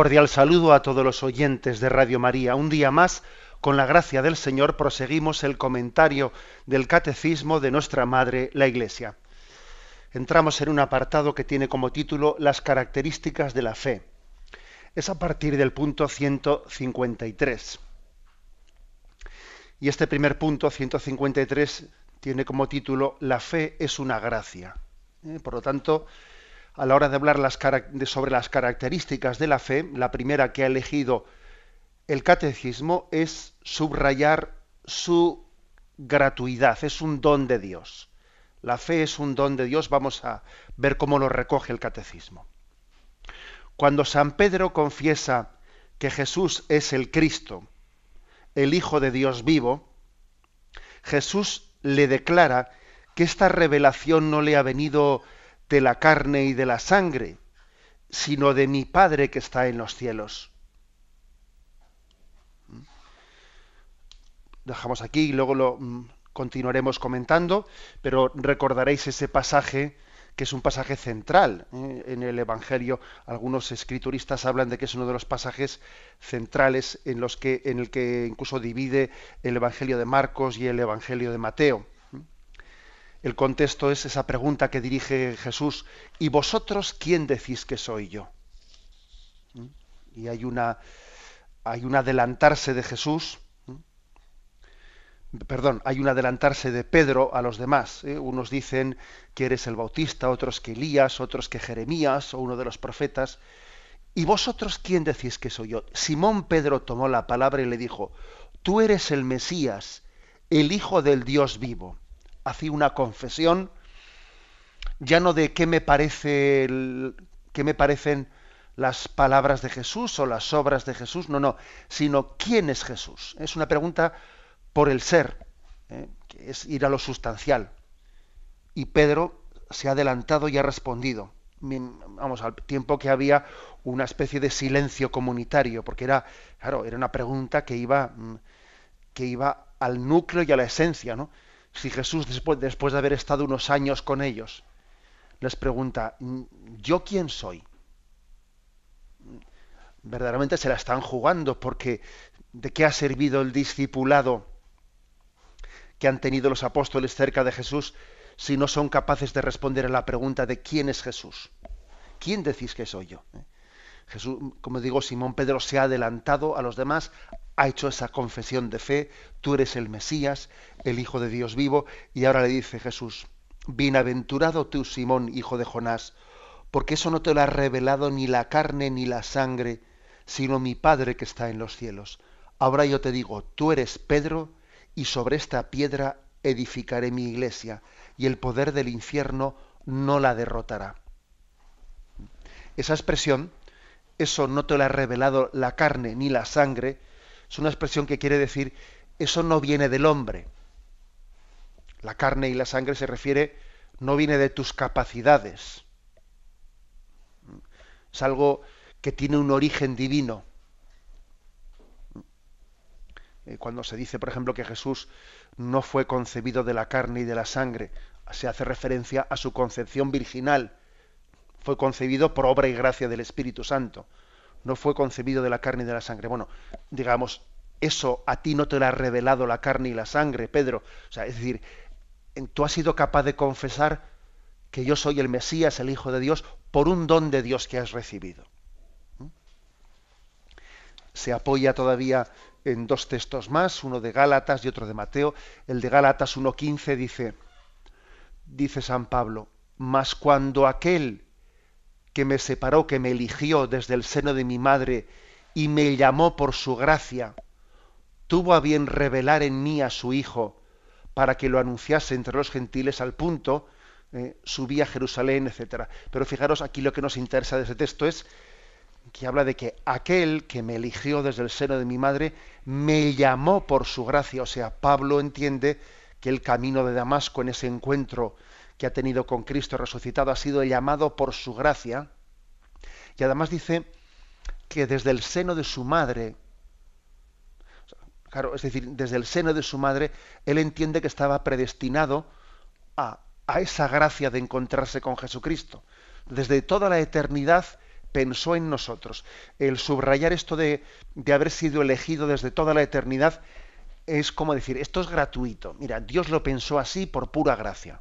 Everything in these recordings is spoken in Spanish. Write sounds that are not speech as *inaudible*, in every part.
Cordial saludo a todos los oyentes de Radio María. Un día más, con la gracia del Señor, proseguimos el comentario del Catecismo de nuestra Madre, la Iglesia. Entramos en un apartado que tiene como título Las características de la fe. Es a partir del punto 153. Y este primer punto, 153, tiene como título La fe es una gracia. ¿Eh? Por lo tanto, a la hora de hablar sobre las características de la fe, la primera que ha elegido el catecismo es subrayar su gratuidad, es un don de Dios. La fe es un don de Dios, vamos a ver cómo lo recoge el catecismo. Cuando San Pedro confiesa que Jesús es el Cristo, el Hijo de Dios vivo, Jesús le declara que esta revelación no le ha venido de la carne y de la sangre, sino de mi Padre que está en los cielos. ¿Mm? Dejamos aquí y luego lo mm, continuaremos comentando, pero recordaréis ese pasaje que es un pasaje central ¿eh? en el Evangelio. Algunos escrituristas hablan de que es uno de los pasajes centrales en los que en el que incluso divide el Evangelio de Marcos y el Evangelio de Mateo. El contexto es esa pregunta que dirige Jesús, ¿y vosotros quién decís que soy yo? ¿Mm? Y hay una hay un adelantarse de Jesús, ¿Mm? perdón, hay un adelantarse de Pedro a los demás. ¿eh? Unos dicen que eres el Bautista, otros que Elías, otros que Jeremías o uno de los profetas. ¿Y vosotros quién decís que soy yo? Simón Pedro tomó la palabra y le dijo, tú eres el Mesías, el Hijo del Dios vivo hacía una confesión ya no de qué me parece qué me parecen las palabras de Jesús o las obras de Jesús, no, no, sino quién es Jesús. Es una pregunta por el ser, ¿eh? que es ir a lo sustancial. Y Pedro se ha adelantado y ha respondido. Vamos, al tiempo que había una especie de silencio comunitario, porque era, claro, era una pregunta que iba, mm, que iba al núcleo y a la esencia, ¿no? Si Jesús, después, de haber estado unos años con ellos, les pregunta, ¿yo quién soy? Verdaderamente se la están jugando porque ¿de qué ha servido el discipulado que han tenido los apóstoles cerca de Jesús si no son capaces de responder a la pregunta de quién es Jesús? ¿Quién decís que soy yo? ¿Eh? Jesús, como digo, Simón Pedro se ha adelantado a los demás, ha hecho esa confesión de fe, tú eres el Mesías, el Hijo de Dios vivo, y ahora le dice Jesús, bienaventurado tú, Simón, hijo de Jonás, porque eso no te lo ha revelado ni la carne ni la sangre, sino mi Padre que está en los cielos. Ahora yo te digo, tú eres Pedro, y sobre esta piedra edificaré mi iglesia, y el poder del infierno no la derrotará. Esa expresión eso no te lo ha revelado la carne ni la sangre, es una expresión que quiere decir, eso no viene del hombre. La carne y la sangre se refiere, no viene de tus capacidades. Es algo que tiene un origen divino. Eh, cuando se dice, por ejemplo, que Jesús no fue concebido de la carne y de la sangre, se hace referencia a su concepción virginal, fue concebido por obra y gracia del Espíritu Santo. No fue concebido de la carne y de la sangre. Bueno, digamos, eso a ti no te lo ha revelado la carne y la sangre, Pedro. O sea, es decir, tú has sido capaz de confesar que yo soy el Mesías, el Hijo de Dios, por un don de Dios que has recibido. ¿Mm? Se apoya todavía en dos textos más, uno de Gálatas y otro de Mateo. El de Gálatas 1.15 dice, dice San Pablo, mas cuando aquel que me separó, que me eligió desde el seno de mi madre y me llamó por su gracia, tuvo a bien revelar en mí a su Hijo para que lo anunciase entre los gentiles al punto, eh, subí a Jerusalén, etc. Pero fijaros, aquí lo que nos interesa de ese texto es que habla de que aquel que me eligió desde el seno de mi madre me llamó por su gracia. O sea, Pablo entiende que el camino de Damasco en ese encuentro que ha tenido con Cristo resucitado ha sido llamado por su gracia. Y además dice que desde el seno de su madre, claro, es decir, desde el seno de su madre, él entiende que estaba predestinado a, a esa gracia de encontrarse con Jesucristo. Desde toda la eternidad pensó en nosotros. El subrayar esto de, de haber sido elegido desde toda la eternidad es como decir, esto es gratuito. Mira, Dios lo pensó así por pura gracia.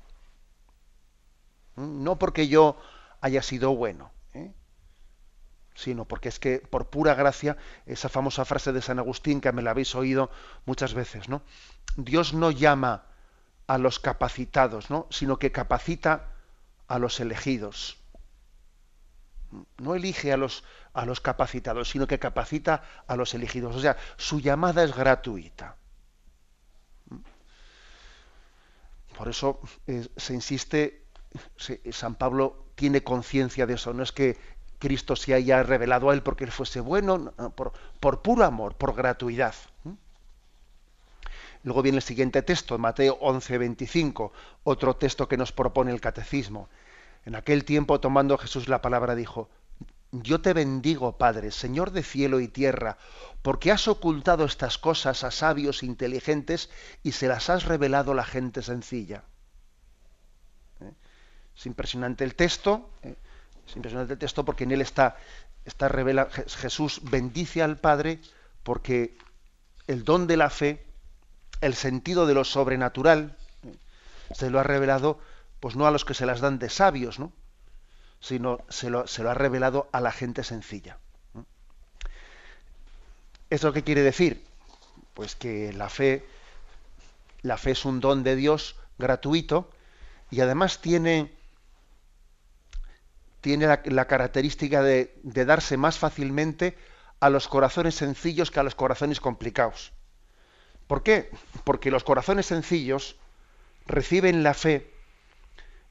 ¿Mm? No porque yo haya sido bueno, ¿eh? sino porque es que por pura gracia, esa famosa frase de San Agustín que me la habéis oído muchas veces, ¿no? Dios no llama a los capacitados, ¿no? sino que capacita a los elegidos no elige a los, a los capacitados, sino que capacita a los elegidos. O sea, su llamada es gratuita. Por eso eh, se insiste, San Pablo tiene conciencia de eso, no es que Cristo se haya revelado a él porque él fuese bueno, por, puro amor, por gratuidad. Luego viene el siguiente texto, Mateo 11, 25, otro texto que nos propone el catecismo. En aquel tiempo, tomando Jesús la palabra, dijo, Yo te bendigo, Padre, Señor de cielo y tierra, porque has ocultado estas cosas a sabios inteligentes y se las has revelado a la gente sencilla. Es impresionante el texto, ¿eh? es impresionante el texto porque en él está, está revela, Jesús bendice al Padre porque el don de la fe, el sentido de lo sobrenatural, ¿eh? se lo ha revelado pues no a los que se las dan de sabios, ¿no? sino se lo, se lo ha revelado a la gente sencilla. ¿Eso qué quiere decir? Pues que la fe, la fe es un don de Dios gratuito y además tiene, tiene la, característica de, darse más fácilmente a los corazones sencillos que a los corazones complicados. ¿Por qué? Porque los corazones sencillos reciben la fe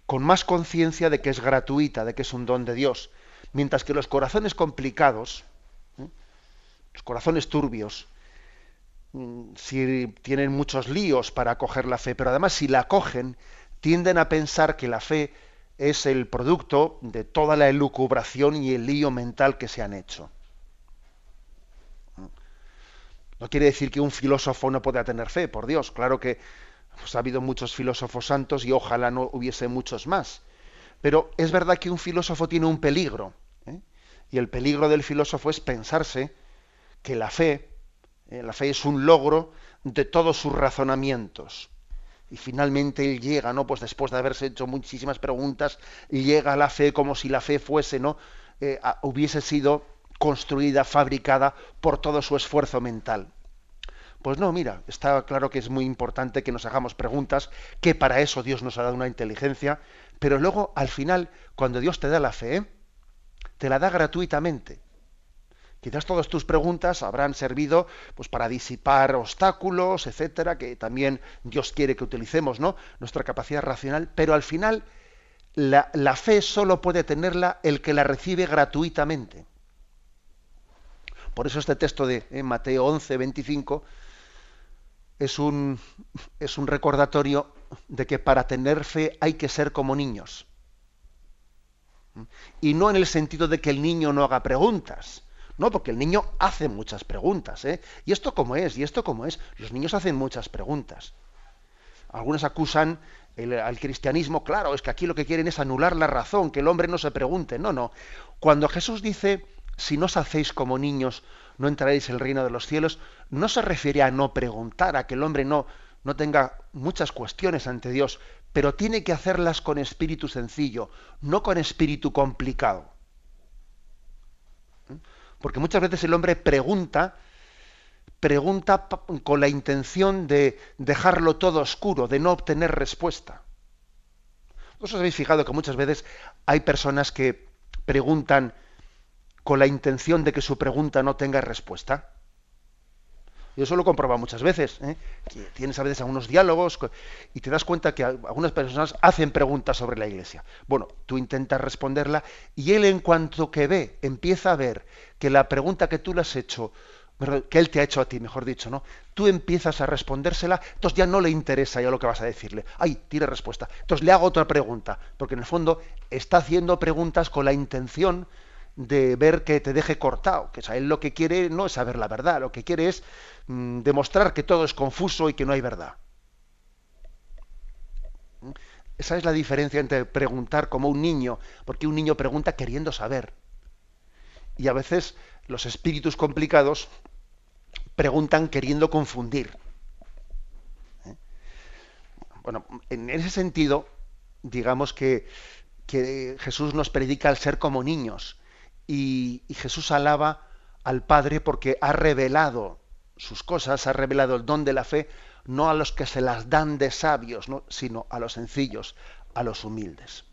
con más conciencia de que es gratuita, de que es un don de Dios. Mientras que los corazones complicados, ¿eh? los corazones turbios, mm, si tienen muchos líos para acoger la fe, pero además si la acogen, tienden a pensar que la fe es el producto de toda la elucubración y el lío mental que se han hecho. No quiere decir que un filósofo no pueda tener fe, por Dios, claro que pues ha habido muchos filósofos santos y ojalá no hubiese muchos más. Pero es verdad que un filósofo tiene un peligro. ¿eh? Y el peligro del filósofo es pensarse que la fe, ¿eh? la fe es un logro de todos sus razonamientos. Y finalmente él llega, ¿no? Pues después de haberse hecho muchísimas preguntas, llega a la fe como si la fe fuese, ¿no? Eh, hubiese sido construida, fabricada por todo su esfuerzo mental. Pues no, mira, está claro que es muy importante que nos hagamos preguntas, que para eso Dios nos ha dado una inteligencia, pero luego al final, cuando Dios te da la fe, te la da gratuitamente. Quizás todas tus preguntas habrán servido pues para disipar obstáculos, etcétera, que también Dios quiere que utilicemos, ¿no? Nuestra capacidad racional, pero al final la, fe solo puede tenerla el que la recibe gratuitamente. Por eso este texto de Mateo 11, 25 es un, es un recordatorio de que para tener fe hay que ser como niños. Y no en el sentido de que el niño no haga preguntas. No, porque el niño hace muchas preguntas. ¿eh? ¿Y esto cómo es? ¿Y esto cómo es? Los niños hacen muchas preguntas. Algunos acusan al cristianismo, claro, es que aquí lo que quieren es anular la razón, que el hombre no se pregunte. No, no. Cuando Jesús dice, si no os hacéis como niños, no entraréis en el reino de los cielos, no se refiere a no preguntar, a que el hombre no, no tenga muchas cuestiones ante Dios, pero tiene que hacerlas con espíritu sencillo, no con espíritu complicado. Porque muchas veces el hombre pregunta, pregunta con la intención de dejarlo todo oscuro, de no obtener respuesta. ¿Os habéis fijado que muchas veces hay personas que preguntan con la intención de que su pregunta no tenga respuesta? Yo eso lo he comprobado muchas veces. ¿eh? Tienes a veces algunos diálogos y te das cuenta que algunas personas hacen preguntas sobre la Iglesia. Bueno, tú intentas responderla y él en cuanto que ve, empieza a ver que la pregunta que tú le has hecho, que él te ha hecho a ti, mejor dicho, ¿no? Tú empiezas a respondérsela, entonces ya no le interesa ya lo que vas a decirle. Ay, tiene respuesta. Entonces le hago otra pregunta, porque en el fondo está haciendo preguntas con la intención de ver que te deje cortado, que él lo que quiere no es saber la verdad, lo que quiere es mm, demostrar que todo es confuso y que no hay verdad. Esa es la diferencia entre preguntar como un niño, porque un niño pregunta queriendo saber. Y a veces los espíritus complicados preguntan queriendo confundir. ¿Eh? Bueno, en ese sentido, digamos que, que Jesús nos predica al ser como niños y, Jesús alaba al Padre porque ha revelado sus cosas, ha revelado el don de la fe, no a los que se las dan de sabios, sino a los sencillos, a los humildes.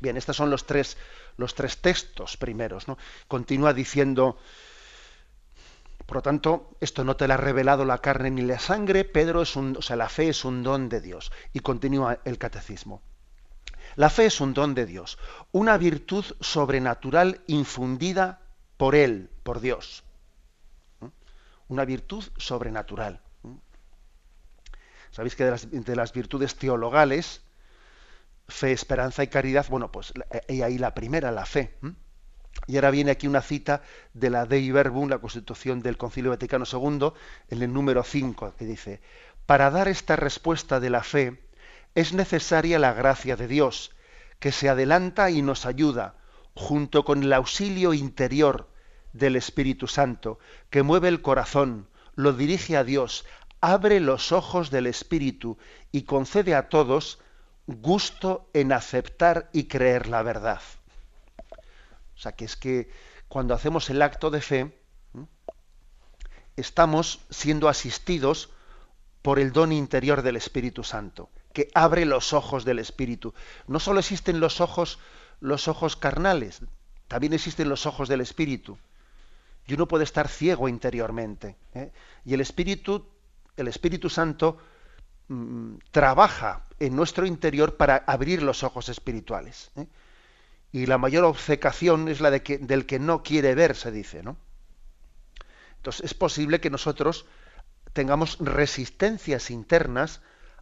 Bien, estos son los tres, los tres textos primeros. ¿no? Continúa diciendo, por lo tanto, esto no te lo ha revelado la carne ni la sangre, Pedro es un, o sea, la fe es un don de Dios. Y continúa el catecismo. La fe es un don de Dios, una virtud sobrenatural infundida por Él, por Dios. ¿Mm? Una virtud sobrenatural. ¿Mm? Sabéis que de las, virtudes teologales, fe, esperanza y caridad, bueno, pues hay ahí la primera, la fe. ¿Mm? Y ahora viene aquí una cita de la Dei Verbum, la Constitución del Concilio Vaticano II, en el número 5, que dice, para dar esta respuesta de la fe, es necesaria la gracia de Dios, que se adelanta y nos ayuda, junto con el auxilio interior del Espíritu Santo, que mueve el corazón, lo dirige a Dios, abre los ojos del Espíritu y concede a todos gusto en aceptar y creer la verdad. O sea, que es que cuando hacemos el acto de fe, estamos siendo asistidos por el don interior del Espíritu Santo que abre los ojos del espíritu. No solo existen los ojos, los ojos carnales, también existen los ojos del espíritu. Y uno puede estar ciego interiormente. ¿eh? Y el espíritu, el Espíritu Santo mm, trabaja en nuestro interior para abrir los ojos espirituales. ¿eh? Y la mayor obcecación es la de del que no quiere ver, se dice, ¿no? Entonces es posible que nosotros tengamos resistencias internas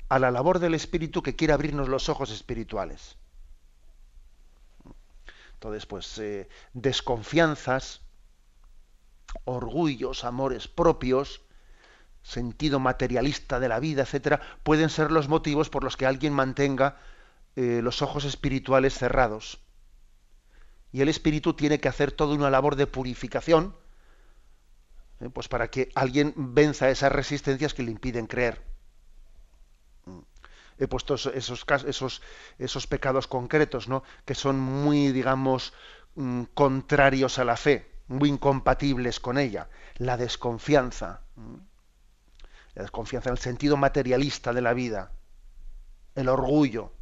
a la labor del Espíritu que quiere abrirnos los ojos espirituales. Entonces, pues, eh, desconfianzas, orgullos, amores propios, sentido materialista de la vida, etcétera, pueden ser los motivos por los que alguien mantenga eh, los ojos espirituales cerrados. Y el espíritu tiene que hacer toda una labor de purificación, eh, pues para que alguien venza esas resistencias que le impiden creer he puesto esos, esos, esos pecados concretos, ¿no? que son muy, digamos, mm, contrarios a la fe, muy incompatibles con ella. La desconfianza, la desconfianza en el sentido materialista de la vida, el orgullo.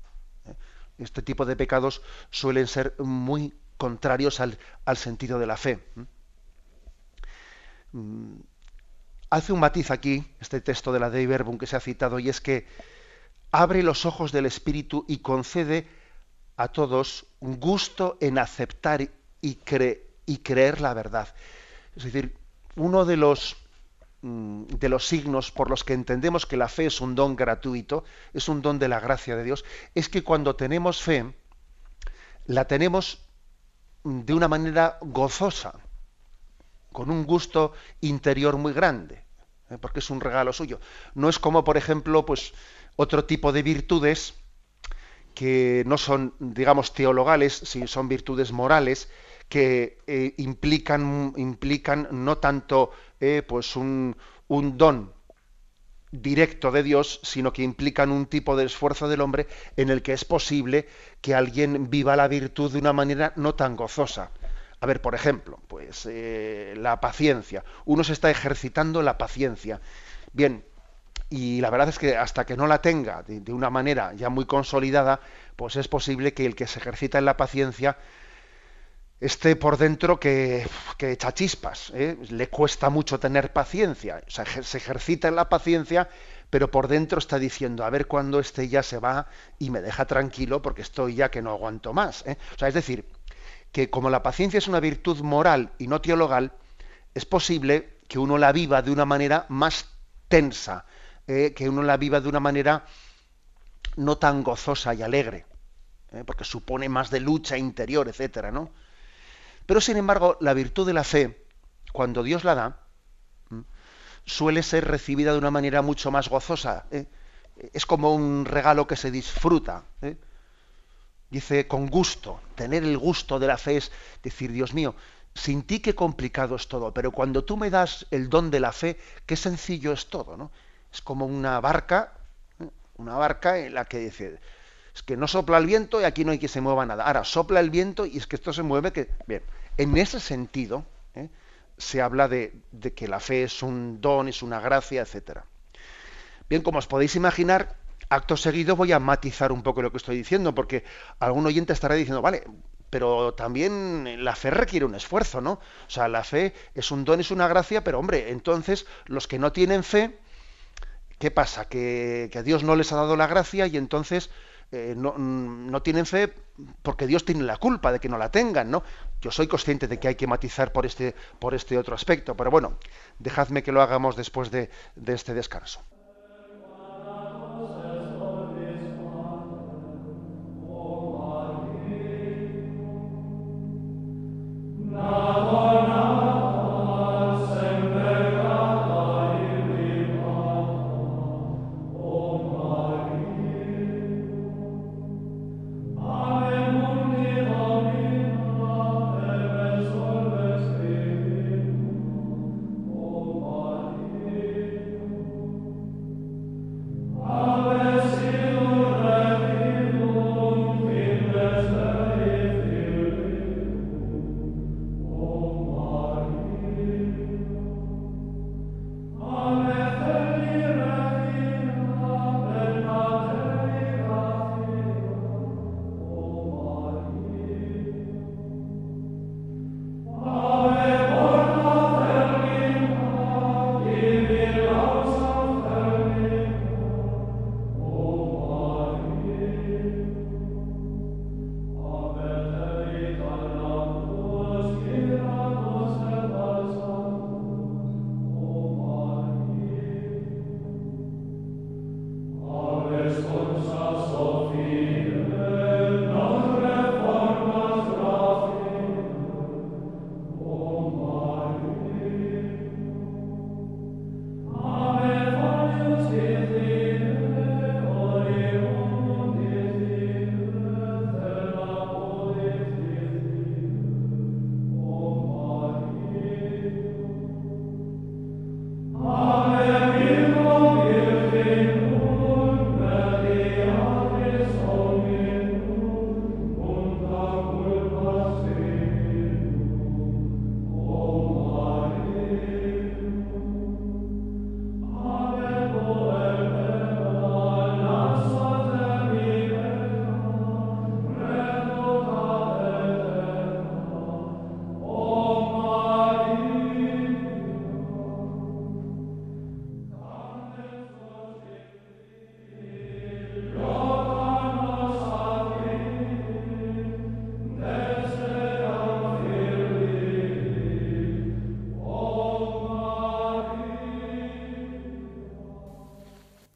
¿eh? Este tipo de pecados suelen ser muy contrarios al, sentido de la fe. Mm, hace un matiz aquí, este texto de la Dei Verbum que se ha citado, y es que abre los ojos del Espíritu y concede a todos un gusto en aceptar y, creer la verdad. Es decir, uno de los, mm, de los signos por los que entendemos que la fe es un don gratuito, es un don de la gracia de Dios, es que cuando tenemos fe, la tenemos mm, de una manera gozosa, con un gusto interior muy grande, ¿eh? porque es un regalo suyo. No es como, por ejemplo, pues otro tipo de virtudes que no son, digamos, teologales, sino son virtudes morales, que eh, implican, implican no tanto eh, pues un, don directo de Dios, sino que implican un tipo de esfuerzo del hombre en el que es posible que alguien viva la virtud de una manera no tan gozosa. A ver, por ejemplo, pues eh, la paciencia. Uno se está ejercitando la paciencia. Bien, y la verdad es que hasta que no la tenga de, una manera ya muy consolidada, pues es posible que el que se ejercita en la paciencia esté por dentro que, echa chispas, ¿eh? le cuesta mucho tener paciencia, o sea, se ejercita en la paciencia, pero por dentro está diciendo, a ver cuándo este ya se va y me deja tranquilo porque estoy ya que no aguanto más. ¿eh? O sea, es decir, que como la paciencia es una virtud moral y no teologal, es posible que uno la viva de una manera más tensa, ¿eh? que uno la viva de una manera no tan gozosa y alegre, porque supone más de lucha interior, etcétera, ¿no? Pero sin embargo, la virtud de la fe, cuando Dios la da, suele ser recibida de una manera mucho más gozosa. ¿eh? Es como un regalo que se disfruta. ¿eh? Dice, con gusto. Tener el gusto de la fe es decir, Dios mío, sin ti qué complicado es todo, pero cuando tú me das el don de la fe, qué sencillo es todo, ¿no? Es como una barca, una barca en la que dice, es que no sopla el viento y aquí no hay que se mueva nada. Ahora sopla el viento y es que esto se mueve que. Bien, en ese sentido ¿eh? se habla de, que la fe es un don, es una gracia, etcétera. Bien, como os podéis imaginar, acto seguido voy a matizar un poco lo que estoy diciendo, porque algún oyente estará diciendo, vale, pero también la fe requiere un esfuerzo, ¿no? O sea, la fe es un don, es una gracia, pero hombre, entonces los que no tienen fe, ¿qué pasa? Que, que Dios no les ha dado la gracia y entonces eh, mm, no, tienen fe porque Dios tiene la culpa de que no la tengan, ¿no? Yo soy consciente de que hay que matizar por este, por este otro aspecto, pero bueno, dejadme que lo hagamos después de, de este descanso.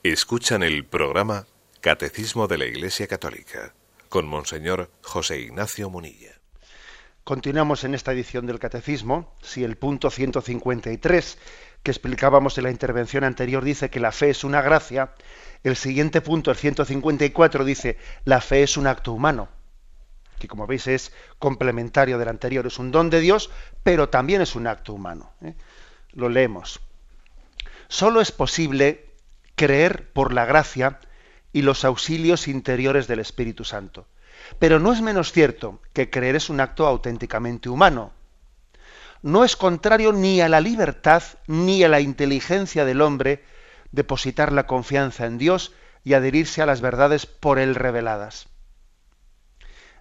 Escuchan el programa Catecismo de la Iglesia Católica con Monseñor José Ignacio Munilla. Continuamos en esta edición del Catecismo. Si el punto 153 que explicábamos en la intervención anterior dice que la fe es una gracia, el siguiente punto, el 154, dice la fe es un acto humano, que como veis es complementario del anterior, es un don de Dios, pero también es un acto humano. ¿eh? Lo leemos. Solo es posible creer por la gracia y los auxilios interiores del Espíritu Santo. Pero no es menos cierto que creer es un acto auténticamente humano. No es contrario ni a la libertad ni a la inteligencia del hombre depositar la confianza en Dios y adherirse a las verdades por él reveladas.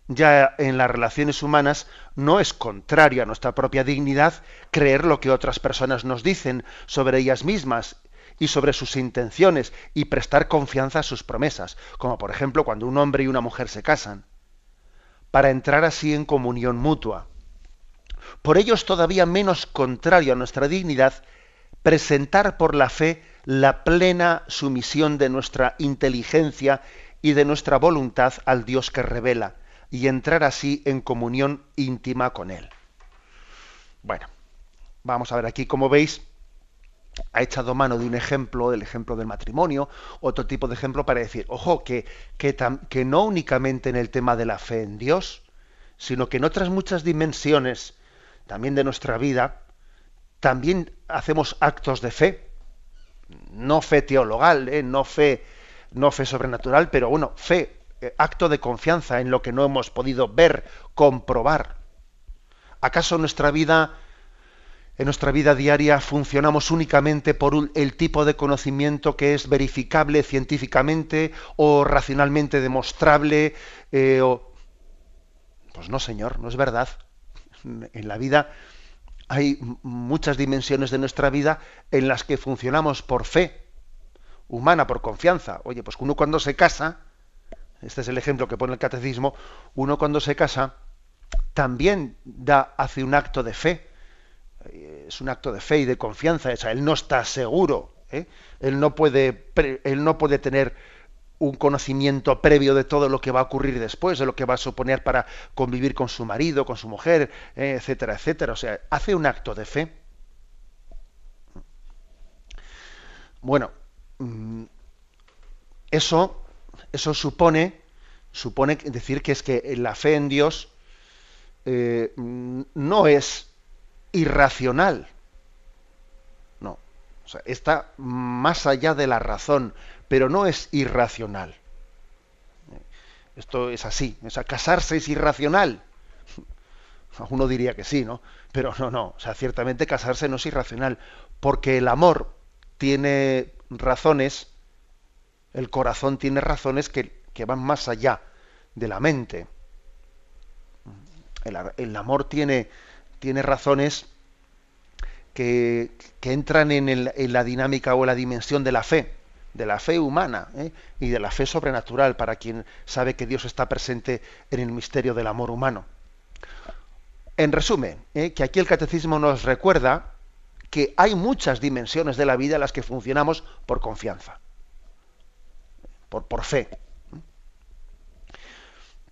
ya en las relaciones humanas no es contrario a nuestra propia dignidad creer lo que otras personas nos dicen sobre ellas mismas y sobre sus intenciones y prestar confianza a sus promesas, como por ejemplo cuando un hombre y una mujer se casan, para entrar así en comunión mutua. Por ello es todavía menos contrario a nuestra dignidad presentar por la fe la plena sumisión de nuestra inteligencia y de nuestra voluntad al Dios que revela, y entrar así en comunión íntima con Él. Bueno, vamos a ver aquí, como veis, ha echado mano de un ejemplo, el ejemplo del matrimonio, otro tipo de ejemplo para decir, ojo, que, que, no únicamente en el tema de la fe en Dios, sino que en otras muchas dimensiones también de nuestra vida, también hacemos actos de fe, no fe teologal, ¿eh? no fe, no fe sobrenatural, pero bueno, fe, eh, acto de confianza en lo que no hemos podido ver, comprobar. ¿Acaso nuestra vida, en nuestra vida diaria, funcionamos únicamente por el tipo de conocimiento que es verificable científicamente o racionalmente demostrable? Eh, pues no, señor, no es verdad. En la vida hay muchas dimensiones de nuestra vida en las que funcionamos por fe humana, por confianza. Oye, pues uno cuando se casa, este es el ejemplo que pone el catecismo, uno cuando se casa también da, hace un acto de fe. Es un acto de fe y de confianza. O sea, él no está seguro. ¿eh? Él, no puede, él no puede tener un conocimiento previo de todo lo que va a ocurrir después, de lo que va a suponer para convivir con su marido, con su mujer, eh, etcétera, etcétera. O sea, hace un acto de fe. Bueno, mm, eso, eso supone, supone decir que es que la fe en Dios eh, no es irracional. No. O sea, está más allá de la razón, pero no es irracional. Esto es así. O sea, casarse es irracional. *laughs* Uno diría que sí, ¿no? Pero no, no. O sea, ciertamente casarse no es irracional, porque el amor tiene razones, el corazón tiene razones que, van más allá de la mente. El, amor tiene, tiene razones que, entran en, la dinámica o la dimensión de la fe de la fe humana ¿eh? y de la fe sobrenatural para quien sabe que Dios está presente en el misterio del amor humano. En resumen, ¿eh? que aquí el catecismo nos recuerda que hay muchas dimensiones de la vida en las que funcionamos por confianza, por, por fe.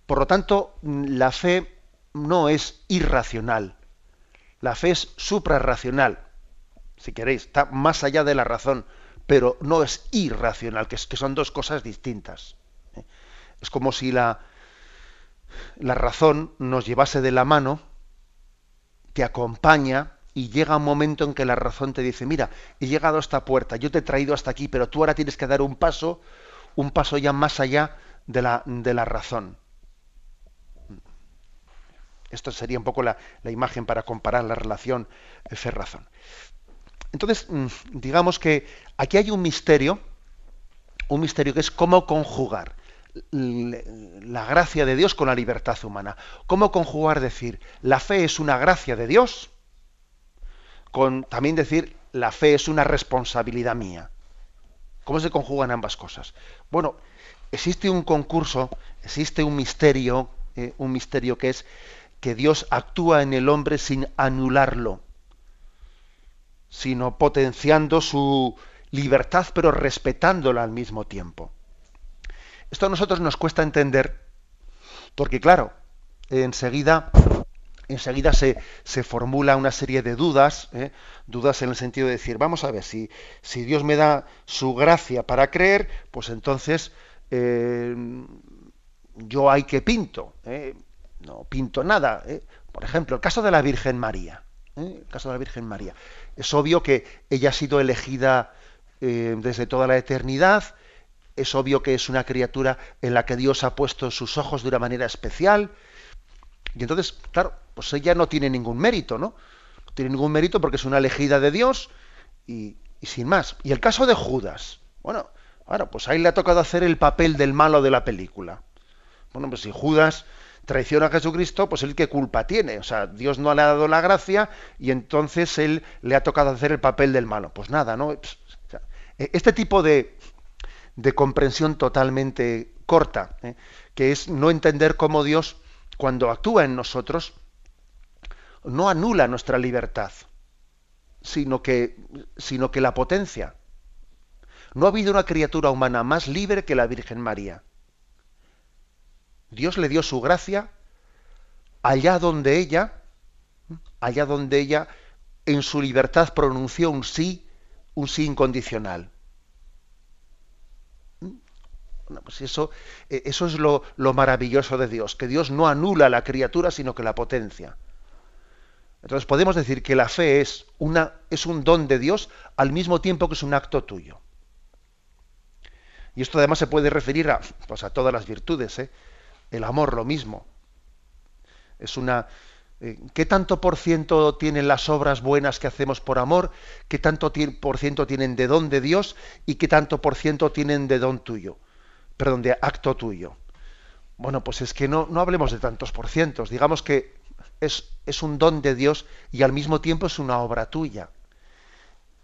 Por lo tanto, la fe no es irracional, la fe es suprarracional, si queréis, está más allá de la razón, pero no es irracional, que, es, que son dos cosas distintas. ¿eh? Es como si la, la razón nos llevase de la mano, te acompaña y llega un momento en que la razón te dice, mira, he llegado a esta puerta, yo te he traído hasta aquí, pero tú ahora tienes que dar un paso, un paso ya más allá de la, de la razón. Esto sería un poco la, imagen para comparar la relación fe-razón. Entonces, mm, digamos que aquí hay un misterio, un misterio que es cómo conjugar la gracia de Dios con la libertad humana. ¿Cómo conjugar decir, la fe es una gracia de Dios? Con también decir, la fe es una responsabilidad mía. ¿Cómo se conjugan ambas cosas? Bueno, existe un concurso, existe un misterio, eh, un misterio que es que Dios actúa en el hombre sin anularlo sino potenciando su libertad, pero respetándola al mismo tiempo. Esto a nosotros nos cuesta entender, porque claro, enseguida, enseguida se, se formula una serie de dudas, ¿eh? dudas en el sentido de decir, vamos a ver, si, si Dios me da su gracia para creer, pues entonces eh, yo hay que pinto, ¿eh? No pinto nada. Por ejemplo, el caso de la Virgen María. El caso de la Virgen María. Es obvio que ella ha sido elegida eh, desde toda la eternidad, es obvio que es una criatura en la que Dios ha puesto sus ojos de una manera especial. Y entonces, claro, pues ella no tiene ningún mérito, ¿no? No tiene ningún mérito porque es una elegida de Dios y, sin más. Y el caso de Judas, bueno, ahora pues ahí le ha tocado hacer el papel del malo de la película. Bueno, pues si Judas traiciona a Jesucristo, pues él qué culpa tiene. O sea, Dios no le ha dado la gracia y entonces él le ha tocado hacer el papel del malo. Pues nada, ¿no? E, este tipo de, de comprensión totalmente corta, ¿eh? que es no entender cómo Dios, cuando actúa en nosotros, no anula nuestra libertad, sino que, sino que la potencia. No ha habido una criatura humana más libre que la Virgen María. Dios le dio su gracia allá donde ella, allá donde ella en su libertad pronunció un sí, un sí incondicional. pues eso, e, eso es lo, lo, maravilloso de Dios, que Dios no anula a la criatura, sino que la potencia. Entonces podemos decir que la fe es, una, es un don de Dios al mismo tiempo que es un acto tuyo. Y esto además se puede referir a, pues a todas las virtudes. ¿eh? El amor, lo mismo. Es una. Eh, ¿Qué tanto por ciento tienen las obras buenas que hacemos por amor? ¿Qué tanto por ciento tienen de don de Dios? ¿Y qué tanto por ciento tienen de don tuyo? Perdón, de acto tuyo. Bueno, pues es que no, no hablemos de tantos por cientos. Digamos que es, es, un don de Dios y al mismo tiempo es una obra tuya.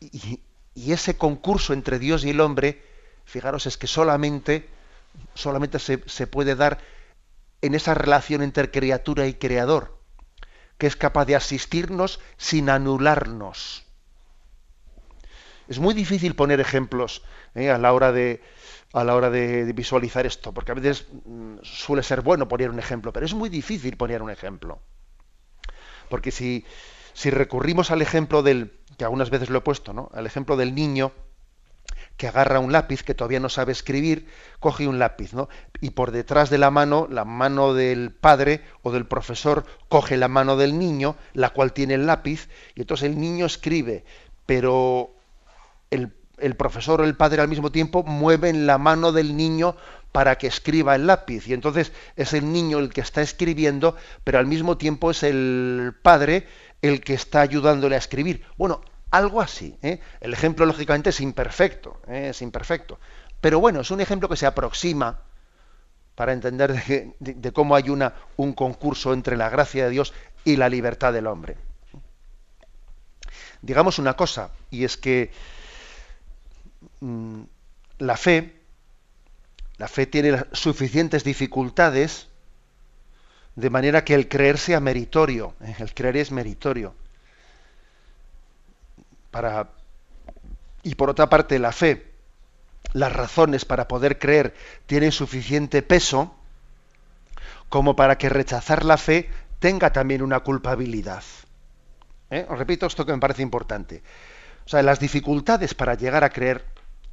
Y, y ese concurso entre Dios y el hombre, fijaros, es que solamente, solamente se, se puede dar en esa relación entre criatura y creador, que es capaz de asistirnos sin anularnos. Es muy difícil poner ejemplos ¿eh? a la hora de a la hora de, visualizar esto, porque a veces mm, suele ser bueno poner un ejemplo, pero es muy difícil poner un ejemplo. Porque si, si recurrimos al ejemplo del, que algunas veces lo he puesto, ¿no? Al ejemplo del niño que agarra un lápiz que todavía no sabe escribir, coge un lápiz, ¿no? Y por detrás de la mano, la mano del padre o del profesor coge la mano del niño, la cual tiene el lápiz, y entonces el niño escribe, pero el, el profesor o el padre al mismo tiempo mueven la mano del niño para que escriba el lápiz. Y entonces es el niño el que está escribiendo, pero al mismo tiempo es el padre el que está ayudándole a escribir. Bueno, algo así. ¿eh? El ejemplo, lógicamente, es imperfecto, ¿eh? es imperfecto. Pero bueno, es un ejemplo que se aproxima para entender de, cómo hay una, un concurso entre la gracia de Dios y la libertad del hombre. Digamos una cosa, y es que mm, la fe, la fe tiene suficientes dificultades de manera que el creer sea meritorio. ¿eh? El creer es meritorio y por otra parte la fe, las razones para poder creer tienen suficiente peso como para que rechazar la fe tenga también una culpabilidad. ¿Eh? Os repito esto que me parece importante. O sea, las dificultades para llegar a creer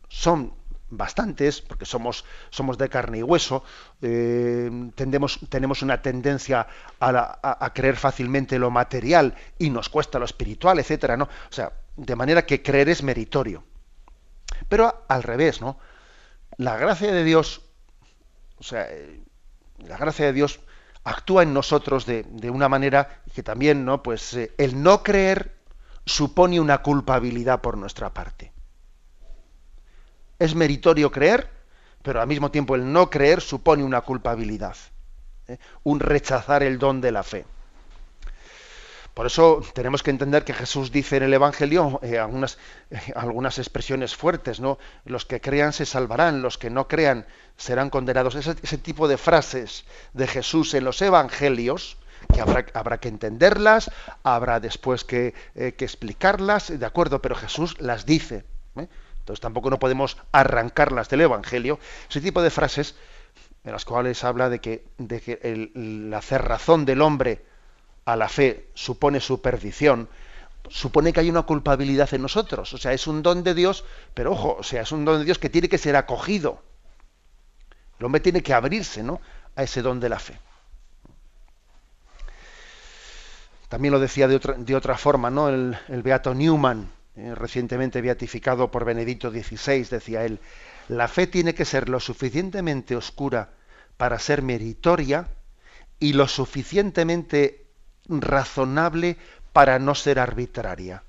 son bastantes, porque somos, somos de carne y hueso, eh, tenemos una tendencia a, a, creer fácilmente lo material y nos cuesta lo espiritual, etcétera, ¿no? O sea, de manera que creer es meritorio. Pero al revés, ¿no? La gracia de Dios, o sea, eh, la gracia de Dios actúa en nosotros de, una manera que también, ¿no? Pues eh, el no creer supone una culpabilidad por nuestra parte. Es meritorio creer, pero al mismo tiempo el no creer supone una culpabilidad, ¿eh? un rechazar el don de la fe. Por eso tenemos que entender que Jesús dice en el Evangelio eh, algunas, eh, algunas, expresiones fuertes, ¿no? Los que crean se salvarán, los que no crean serán condenados. Ese, tipo de frases de Jesús en los Evangelios, que habrá, que entenderlas, habrá después que, eh, que, explicarlas, de acuerdo, pero Jesús las dice. Entonces tampoco no podemos arrancarlas del Evangelio. Ese tipo de frases en las cuales habla de que, de que el, la cerrazón del hombre a la fe supone su perdición, supone que hay una culpabilidad en nosotros. O sea, es un don de Dios, pero ojo, o sea, es un don de Dios que tiene que ser acogido. El hombre tiene que abrirse ¿no? a ese don de la fe. También lo decía de otra, de otra forma, ¿no? El, Beato Newman, eh, recientemente beatificado por Benedicto XVI, decía él, la fe tiene que ser lo suficientemente oscura para ser meritoria y lo suficientemente razonable para no ser arbitraria.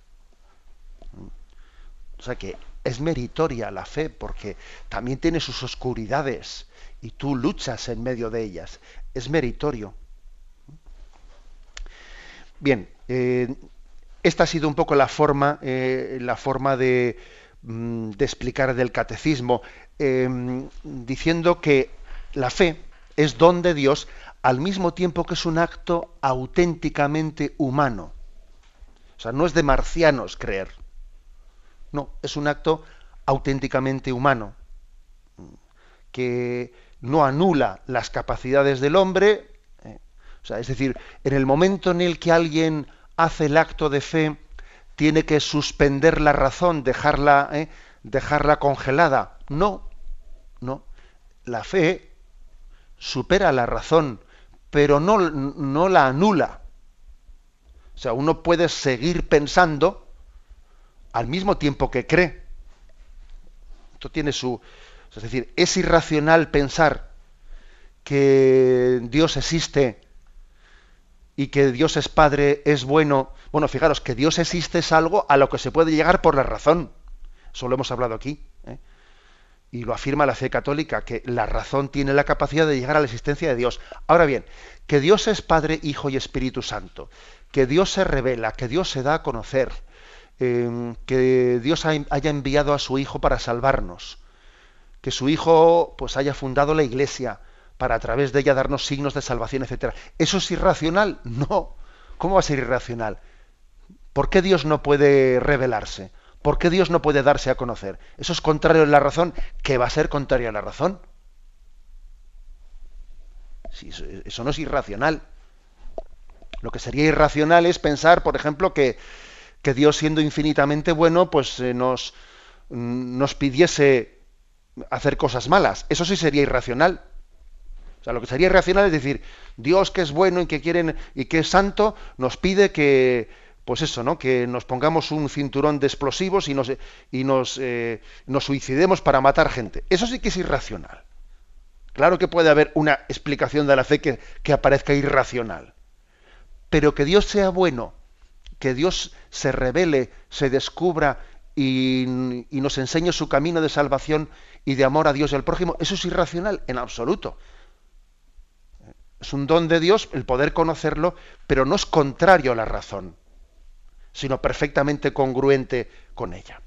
O sea que es meritoria la fe porque también tiene sus oscuridades y tú luchas en medio de ellas. Es meritorio. Bien, eh, esta ha sido un poco la forma, eh, la forma de, mm, de, explicar del catecismo, em, diciendo que la fe es don de Dios al mismo tiempo que es un acto auténticamente humano. O sea, no es de marcianos creer. No, es un acto auténticamente humano, que no anula las capacidades del hombre. Eh, o sea, es decir, en el momento en el que alguien hace el acto de fe, tiene que suspender la razón, dejarla, eh, dejarla congelada. No, no. La fe supera la razón, pero no, no la anula. O sea, uno puede seguir pensando al mismo tiempo que cree. Esto tiene su... Es decir, es irracional pensar que Dios existe y que Dios es Padre, es bueno. Bueno, fijaros, que Dios existe es algo a lo que se puede llegar por la razón. Eso lo hemos hablado aquí. Y lo afirma la fe católica, que la razón tiene la capacidad de llegar a la existencia de Dios. Ahora bien, que Dios es Padre, Hijo y Espíritu Santo, que Dios se revela, que Dios se da a conocer, eh, que Dios haya enviado a su Hijo para salvarnos, que su Hijo pues haya fundado la Iglesia para a través de ella darnos signos de salvación, etcétera. ¿Eso es irracional? No. ¿Cómo va a ser irracional? ¿Por qué Dios no puede revelarse? ¿Por qué Dios no puede darse a conocer? ¿Eso es contrario a la razón? ¿Qué va a ser contrario a la razón? Eso no es irracional. Lo que sería irracional es pensar, por ejemplo, que, que Dios siendo infinitamente bueno, pues eh, nos, nos pidiese hacer cosas malas. Eso sí sería irracional. O sea, lo que sería irracional es decir, Dios que es bueno y que quieren y que es santo, nos pide que, pues eso, ¿no? Que nos pongamos un cinturón de explosivos y nos, y nos, eh, nos suicidemos para matar gente. Eso sí que es irracional. Claro que puede haber una explicación de la fe que, que aparezca irracional. Pero que Dios sea bueno que Dios se revele, se descubra y, y, nos enseñe su camino de salvación y de amor a Dios y al prójimo, eso es irracional en absoluto. Es un don de Dios el poder conocerlo, pero no es contrario a la razón, sino perfectamente congruente con ella.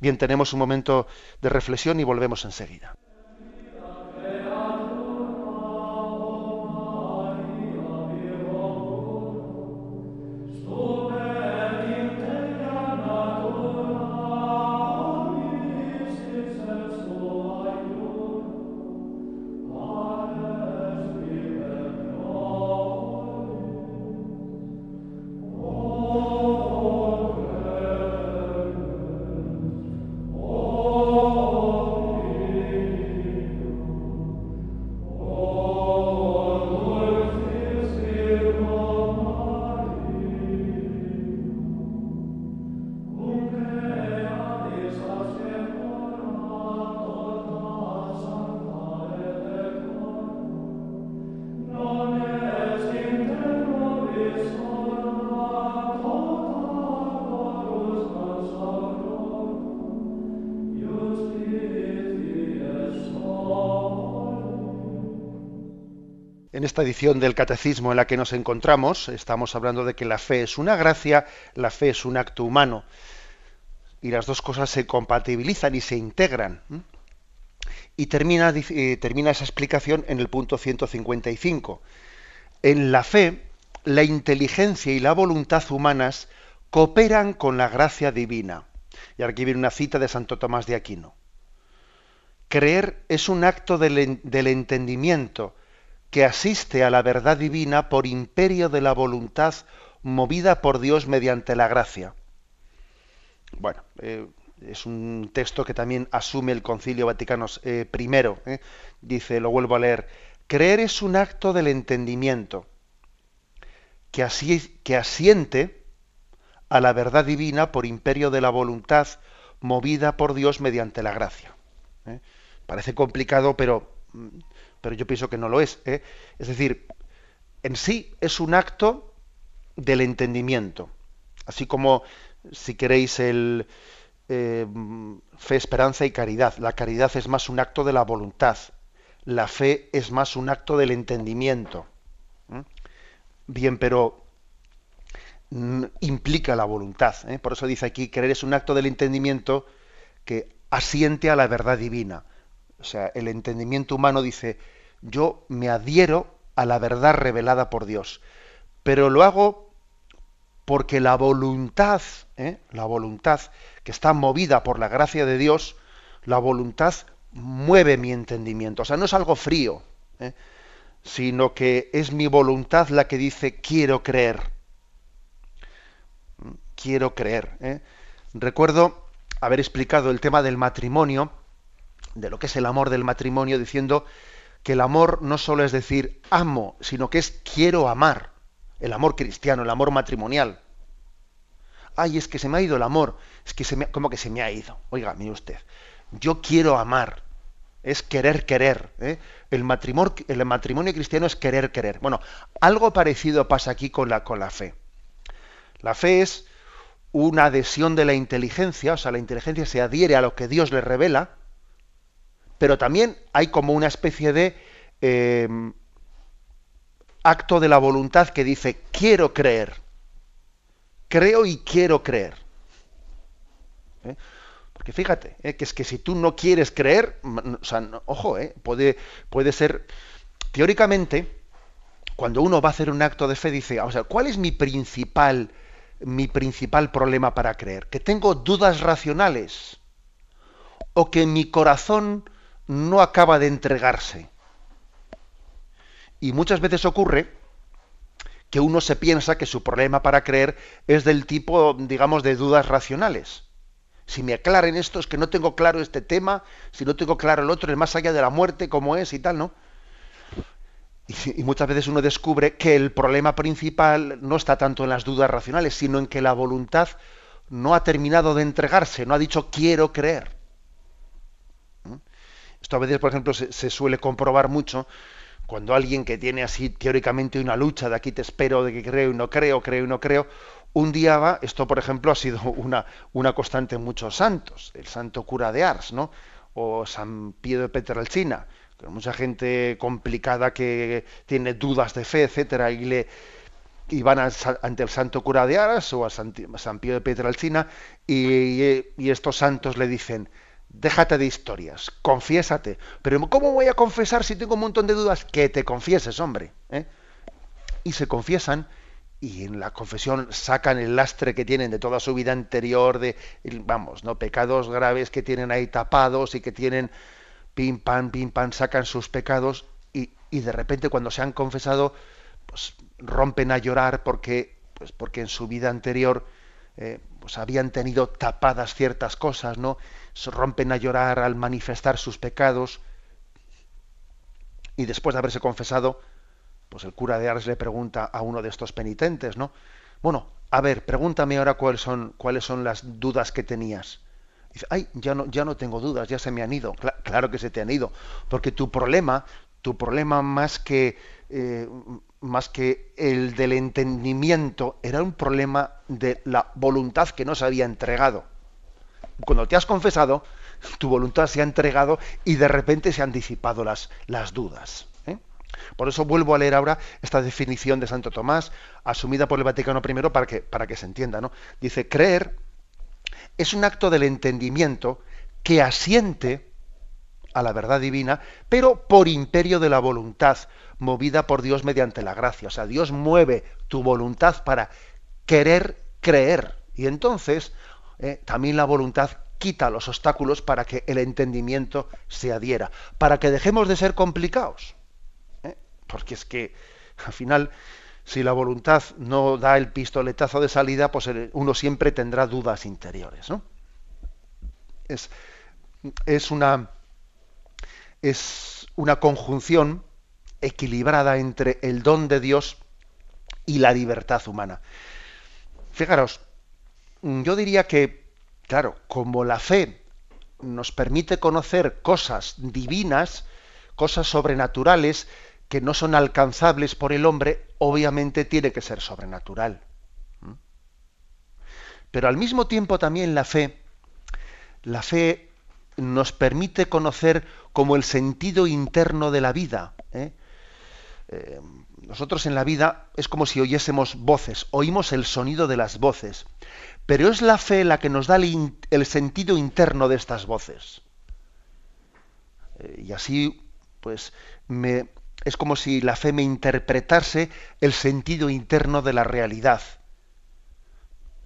Bien, tenemos un momento de reflexión y volvemos enseguida. Esta edición del Catecismo en la que nos encontramos, estamos hablando de que la fe es una gracia, la fe es un acto humano, y las dos cosas se compatibilizan y se integran. Y termina, eh, termina esa explicación en el punto 155. En la fe, la inteligencia y la voluntad humanas cooperan con la gracia divina. Y aquí viene una cita de Santo Tomás de Aquino. Creer es un acto del, del entendimiento, que asiste a la verdad divina por imperio de la voluntad movida por Dios mediante la gracia. Bueno, eh, es un texto que también asume el Concilio Vaticano eh, I. Eh. Dice, lo vuelvo a leer, creer es un acto del entendimiento que, asiente a la verdad divina por imperio de la voluntad movida por Dios mediante la gracia. Parece complicado, pero mm, pero yo pienso que no lo es. ¿eh? Es decir, en sí es un acto del entendimiento, así como, si queréis, el eh, fe, esperanza y caridad. La caridad es más un acto de la voluntad, la fe es más un acto del entendimiento. Bien, pero mm, implica la voluntad. ¿eh? Por eso dice aquí, creer es un acto del entendimiento que asiente a la verdad divina. O sea, el entendimiento humano dice, yo me adhiero a la verdad revelada por Dios, pero lo hago porque la voluntad, ¿eh? la voluntad que está movida por la gracia de Dios, la voluntad mueve mi entendimiento. O sea, no es algo frío, ¿eh? sino que es mi voluntad la que dice quiero creer. Quiero creer. ¿eh? Recuerdo haber explicado el tema del matrimonio, de lo que es el amor del matrimonio, diciendo que el amor no solo es decir amo, sino que es quiero amar. El amor cristiano, el amor matrimonial. Ay, es que se me ha ido el amor. Es que se me, ¿cómo que se me ha ido? Oiga, mire usted. Yo quiero amar. Es querer querer. ¿eh? El, matrimonio, el matrimonio cristiano es querer querer. Bueno, algo parecido pasa aquí con la, con la fe. La fe es una adhesión de la inteligencia, o sea, la inteligencia se adhiere a lo que Dios le revela, pero también hay como una especie de em, acto de la voluntad que dice, quiero creer, creo y quiero creer. ¿Eh? Porque fíjate, ¿eh? que es que si tú no quieres creer, ojo, ¿eh? puede, puede ser, teóricamente, cuando uno va a hacer un acto de fe, dice, o sea, ¿cuál es mi principal, mi principal problema para creer? Que tengo dudas racionales o que mi corazón no acaba de entregarse. Y muchas veces ocurre que uno se piensa que su problema para creer es del tipo, digamos, de dudas racionales. Si me aclaren esto, es que no tengo claro este tema, si no tengo claro el otro, el más allá de la muerte, cómo es y tal, ¿no? Y, y, muchas veces uno descubre que el problema principal no está tanto en las dudas racionales, sino en que la voluntad no ha terminado de entregarse, no ha dicho quiero creer. Esto a veces, por ejemplo, se, suele comprobar mucho cuando alguien que tiene así teóricamente una lucha de aquí te espero, de que creo y no creo, creo y no creo, un día va, esto por ejemplo ha sido *laughs* una, una constante en muchos santos, el santo cura de Ars, ¿no? O San Pío de Petralcina, mucha gente complicada que tiene dudas de fe, etcétera, y le y van ante el santo cura de Ars o a San, Pío de Petralcina y estos santos le dicen, déjate de historias, confiésate. Pero ¿cómo voy a confesar si tengo un montón de dudas? Que te confieses, hombre. ¿eh? Y se confiesan y en la confesión sacan el lastre que tienen de toda su vida anterior, de, vamos, no pecados graves que tienen ahí tapados y que tienen pim pam, pim pam, sacan sus pecados y, de repente cuando se han confesado, pues rompen a llorar porque, pues porque en su vida anterior eh, pues habían tenido tapadas ciertas cosas, ¿no? Rompen a llorar al manifestar sus pecados y después de haberse confesado, pues el cura de Ars le pregunta a uno de estos penitentes, ¿no? Bueno, a ver, pregúntame ahora cuáles son, cuáles son las dudas que tenías. Dice, ay, ya no, ya no tengo dudas, ya se me han ido. claro que se te han ido, porque tu problema, tu problema más que eh, más que el del entendimiento, era un problema de la voluntad que no se había entregado. Cuando te has confesado, tu voluntad se ha entregado y de repente se han disipado las, las dudas. ¿eh? Por eso vuelvo a leer ahora esta definición de Santo Tomás, asumida por el Vaticano I, para que, para que se entienda. ¿no? Dice, creer es un acto del entendimiento que asiente a la verdad divina, pero por imperio de la voluntad, movida por Dios mediante la gracia. O sea, Dios mueve tu voluntad para querer creer. Y entonces eh, también la voluntad quita los obstáculos para que el entendimiento se adhiera, para que dejemos de ser complicados. ¿eh? Porque es que al final, si la voluntad no da el pistoletazo de salida, pues uno siempre tendrá dudas interiores. ¿no? Es, es, una, es una conjunción equilibrada entre el don de Dios y la libertad humana. Fijaros, yo diría que, claro, como la fe nos permite conocer cosas divinas, cosas sobrenaturales que no son alcanzables por el hombre, obviamente tiene que ser sobrenatural. ¿Mm? Pero al mismo tiempo también la fe, la fe nos permite conocer como el sentido interno de la vida. ¿eh? Eh, nosotros en la vida es como si oyésemos voces, oímos el sonido de las voces, pero es la fe la que nos da el, sentido interno de estas voces. Eh, y así, pues, me, es como si la fe me interpretase el sentido interno de la realidad.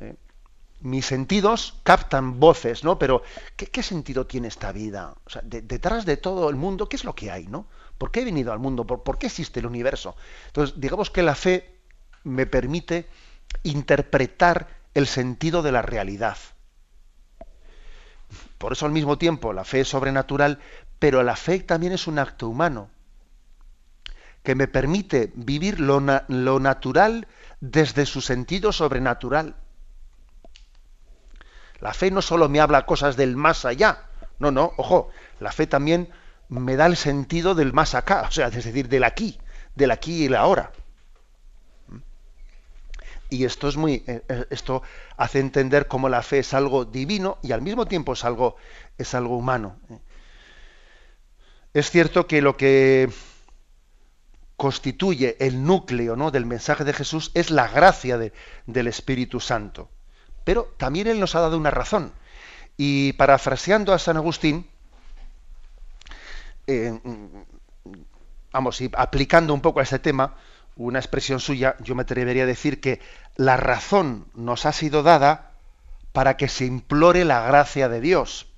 Eh, mis sentidos captan voces, ¿no? Pero ¿qué, sentido tiene esta vida? O sea, detrás de todo el mundo, ¿qué es lo que hay, no? ¿Por qué he venido al mundo? ¿Por, qué existe el universo? Entonces, digamos que la fe me permite interpretar el sentido de la realidad. Por eso al mismo tiempo la fe es sobrenatural, pero la fe también es un acto humano que me permite vivir lo, lo natural desde su sentido sobrenatural. La fe no solo me habla cosas del más allá, no, no, ojo, la fe también me da el sentido del más acá, o sea, es decir, del aquí, del aquí y el ahora. Y esto es muy, eh, eh, esto hace entender cómo la fe es algo divino y al mismo tiempo es algo, es algo humano. ¿eh? Es cierto que lo que constituye el núcleo ¿no? del mensaje de Jesús es la gracia del Espíritu Santo. Pero también Él nos ha dado una razón. Y parafraseando a San Agustín, eh, vamos, y aplicando un poco a este tema, una expresión suya, yo me atrevería a decir que la razón nos ha sido dada para que se implore la gracia de Dios.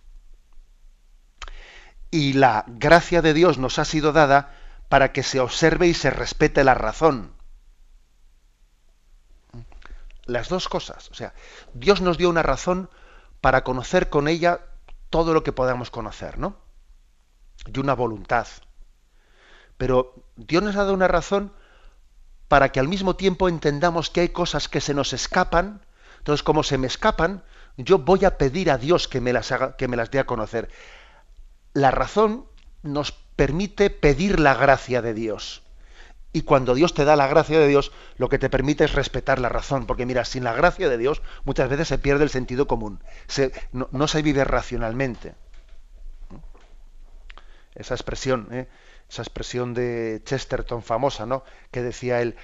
Y la gracia de Dios nos ha sido dada para que se observe y se respete la razón. Las dos cosas. O sea, Dios nos dio una razón para conocer con ella todo lo que podamos conocer, ¿no? y una voluntad. Pero Dios nos ha dado una razón para que al mismo tiempo entendamos que hay cosas que se nos escapan. Entonces, como se me escapan, yo voy a pedir a Dios que me las, haga, que me las dé a conocer. La razón nos permite pedir la gracia de Dios. Y cuando Dios te da la gracia de Dios, lo que te permite es respetar la razón. Porque mira, sin la gracia de Dios muchas veces se pierde el sentido común. no se vive racionalmente esa expresión, ¿eh? Esa expresión de Chesterton famosa, ¿no? Que decía él,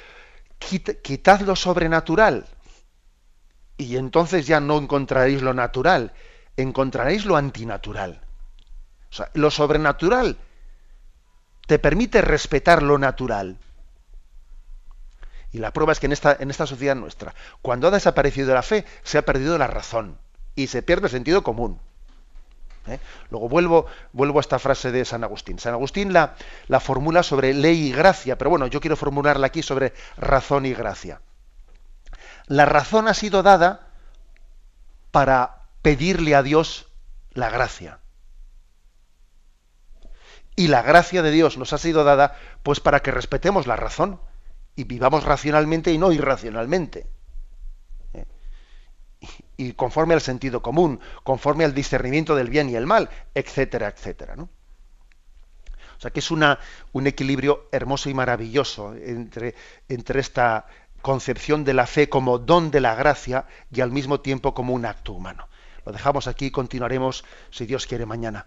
quitad lo sobrenatural y entonces ya no encontraréis lo natural, encontraréis lo antinatural. O sea, lo sobrenatural te permite respetar lo natural. Y la prueba es que en esta, en esta sociedad nuestra, cuando ha desaparecido la fe, se ha perdido la razón y se pierde el sentido común. ¿Eh? Luego vuelvo, vuelvo a esta frase de San Agustín. San Agustín la, la formula sobre ley y gracia, pero bueno, yo quiero formularla aquí sobre razón y gracia. La razón ha sido dada para pedirle a Dios la gracia. Y la gracia de Dios nos ha sido dada pues para que respetemos la razón y vivamos racionalmente y no irracionalmente y conforme al sentido común, conforme al discernimiento del bien y el mal, etcétera, etcétera. ¿no? O sea que es una, un equilibrio hermoso y maravilloso entre, entre esta concepción de la fe como don de la gracia y al mismo tiempo como un acto humano. Lo dejamos aquí y continuaremos, si Dios quiere, mañana.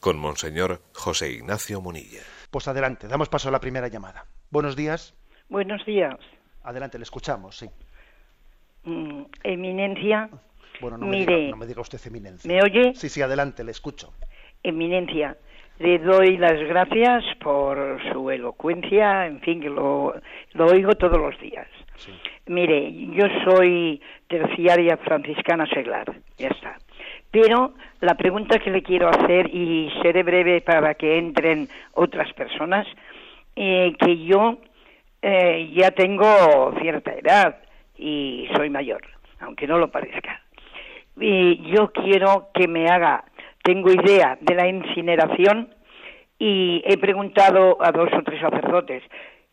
con Monseñor José Ignacio Munilla. Pues adelante, damos paso a la primera llamada. Buenos días. Buenos días. Adelante, le escuchamos, sí. Mm, eminencia. Bueno, no, Mire, me diga, no me diga usted eminencia. ¿Me oye? Sí, sí, adelante, le escucho. Eminencia. Le doy las gracias por su elocuencia, en fin, que lo, lo oigo todos los días. Sí. Mire, yo soy terciaria franciscana seglar, ya está. Pero la pregunta que le quiero hacer, y seré breve para que entren otras personas, eh, que yo eh, ya tengo cierta edad y soy mayor, aunque no lo parezca. Yo quiero que me haga, tengo idea de la incineración y he preguntado a dos o tres sacerdotes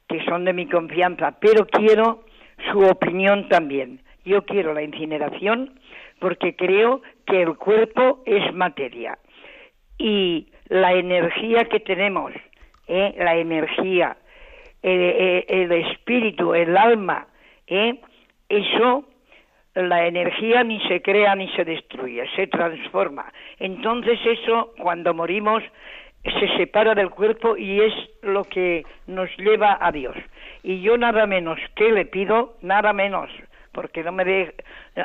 que son de mi confianza, pero quiero su opinión también. Yo quiero la incineración porque creo que el cuerpo es materia y la energía que tenemos, ¿eh? la energía, el, espíritu, el alma, ¿eh? eso, la energía ni se crea ni se destruye, se transforma. Entonces eso, cuando morimos, se separa del cuerpo y es lo que nos lleva a Dios. Y yo nada menos que le pido, nada menos, porque no me de,